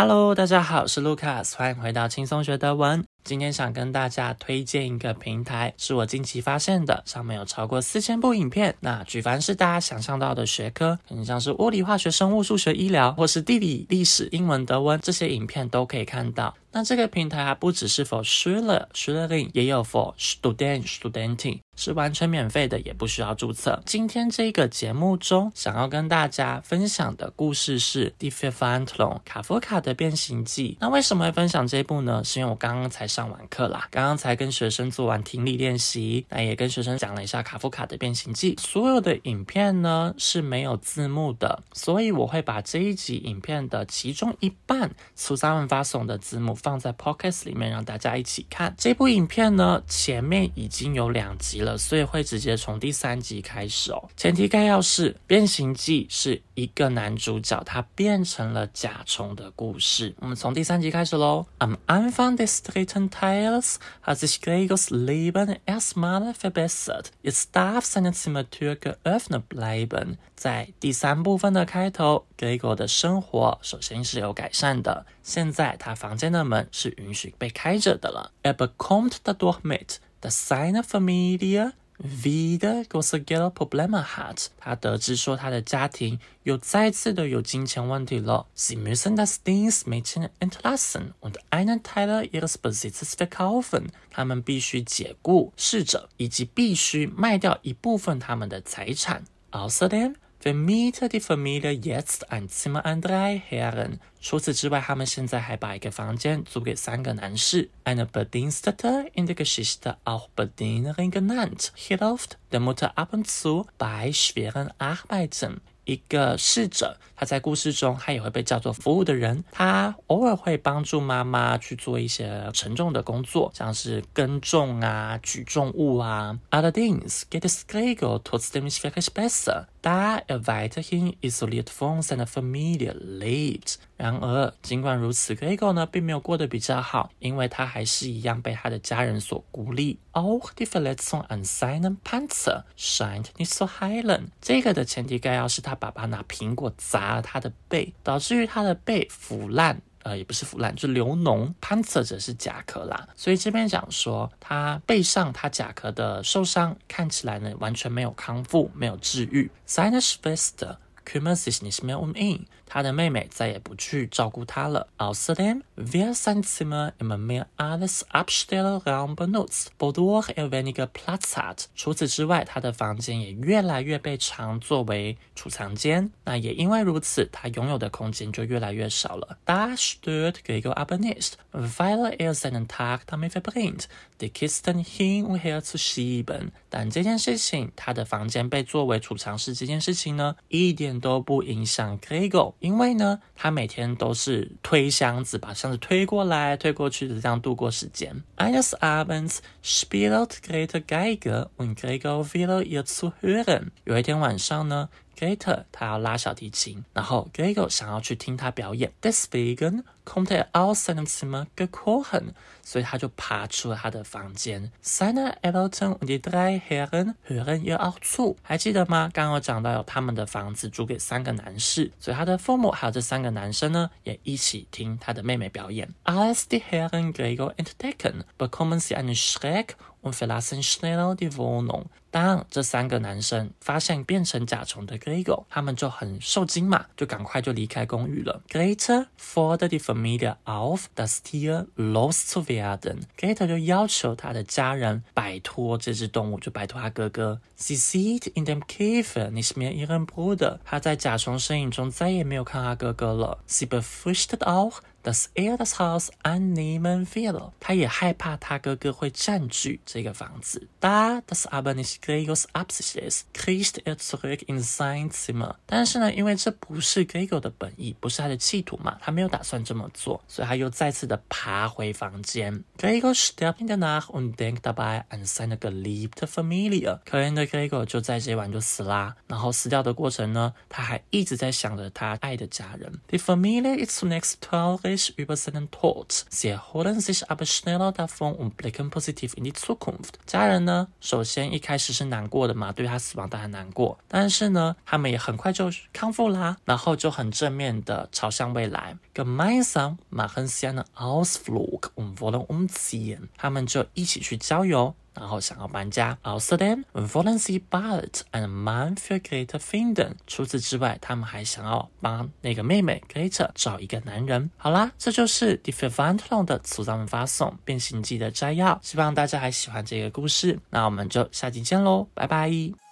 Hello，大家好，我是 Lucas，欢迎回到轻松学德文。今天想跟大家推荐一个平台，是我近期发现的，上面有超过四千部影片。那举凡是大家想象到的学科，很像是物理、化学、生物、数学、医疗，或是地理、历史、英文、德文，这些影片都可以看到。那这个平台还不只是 for Schüler、Schülerin，也有 for Student、studenting 是完全免费的，也不需要注册。今天这个节目中，想要跟大家分享的故事是《Die f f a n t l o n 卡夫卡的变形记。那为什么会分享这部呢？是因为我刚刚才上完课啦，刚刚才跟学生做完听力练习，那也跟学生讲了一下卡夫卡的变形记。所有的影片呢是没有字幕的，所以我会把这一集影片的其中一半苏三文发送的字幕。放在 Podcast 里面让大家一起看这部影片呢，前面已经有两集了，所以会直接从第三集开始哦。前提概要是《变形记》是一个男主角他变成了甲虫的故事。我们从第三集开始喽。Am Anfang des dritten Teils hat sich Gregors Leben erstmal verbessert. Jetzt darf seine Zimmertür geöffnet bleiben. 在第三部分的开头，Gregor 的生活首先是有改善的。现在他房间的门是允许被开着的了。Er bekommt dadurch mit, dass seine Familie wieder große Geldprobleme hat。他得知说他的家庭又再次的有金钱问题了。Sie müssen das Dienstmädchen entlassen und einen Teil ihres Besitzes verkaufen。他们必须解雇侍者，以及必须卖掉一部分他们的财产。Außerdem vermietet die Familie jetzt ein Zimmer an drei Herren。除此之外，他们现在还把一个房间租给三个男士。Eine Bedienstete in der Geschichte auch Bedienerin genannt, hilft der Mutter ab und zu bei schweren Arbeiten。一个侍者，他在故事中他也会被叫做服务的人，他偶尔会帮助妈妈去做一些沉重的工作，像是耕种啊、举重物啊。Allerdings geht es Gregor trotzdem nicht wirklich besser, da er weiterhin isoliert von seiner Familie lebt。然而，尽管如此，Gregor 呢并没有过得比较好，因为他还是一样被他的家人所孤立。Auch die Verletzung an seinem Panzer scheint nicht zu heilen。这个的前提概要是他。爸爸拿苹果砸了他的背，导致于他的背腐烂，呃，也不是腐烂，就流脓。Panzer 则是甲壳啦，所以这边讲说他背上他甲壳的受伤看起来呢完全没有康复，没有治愈。SINUS FIST Seine Schwester kümmert sich nicht mehr um in，。他的妹妹再也不去照顾他了。Außerdem wir sein Zimmer immer mehr als Abstellraum benutzt, wodurch er weniger Platz hat。除此之外，他的房间也越来越被常作为储藏间。那也因为如此，他拥有的空间就越来越少了。Das stört Gregor aber nicht, weil er seinen Tag damit verbringt, die Kisten hin und her zu schieben。但这件事情，他的房间被作为储藏室这件事情呢，一点都不影响 Gregor。因为呢，他每天都是推箱子，把箱子推过来、推过去的，这样度过时间。Eines Abends spielt Grete Geige und Gregor will ihr zuhören。有一天晚上呢。Greta 他要拉小提琴，然后 Gregor 想要去听他表演。Deswegen kommt er aus seinem Zimmer gekrochen，所以他就爬出了他的房间。Seine Eltern und die drei Herren hören ihr auch zu。还记得吗？刚刚我讲到有他们的房子租给三个男士，所以他的父母还有这三个男生呢，也一起听他的妹妹表演。Als die Herren Gregor entdecken, bekommen sie einen Schreck und verlassen schneller die Wohnung。当这三个男生发现变成甲虫的 Gregor，他们就很受惊嘛，就赶快就离开公寓了。Greta fordert die Familie auf, das Tier loszuwerden。Greta 就要求他的家人摆脱这只动物，就摆脱他哥哥。Sie sieht in dem Käfer nicht mehr ihren Bruder。他在甲虫身影中再也没有看他哥哥了。Sie befürchtet auch dass er das Haus annehmen will。他也害怕他哥哥会占据这个房子。Da das aber nicht Gregors Absicht ist, kriecht er zurück in sein Zimmer。但是呢，因为这不是 Gregor 的本意，不是他的企图嘛，他没有打算这么做，所以他又再次的爬回房间。Gregor stirbt in der Nacht und denkt dabei an seine geliebte Familie。可怜的 Gregor 就在这晚就死啦。然后死掉的过程呢，他还一直在想着他爱的家人。Die Familie ist zunächst traurig über seinen Tod. Sie erholen sich aber schneller davon und blicken positiv in die Zukunft. 家人呢，首先一开始是难过的嘛，对他死亡当然难过，但是呢，他们也很快就康复啦，然后就很正面的朝向未来。Gemeinsam machen sie einen Ausflug und wollen umziehen。他们就一起去郊游。然后想要搬家。Außerdem wollen sie bald ein Mann für Greta finden。除此之外，他们还想要帮那个妹妹 Greta 找一个男人。好啦，这就是 d i f f e r e n t l o n 的组装发送变形记的摘要。希望大家还喜欢这个故事。那我们就下期见喽，拜拜。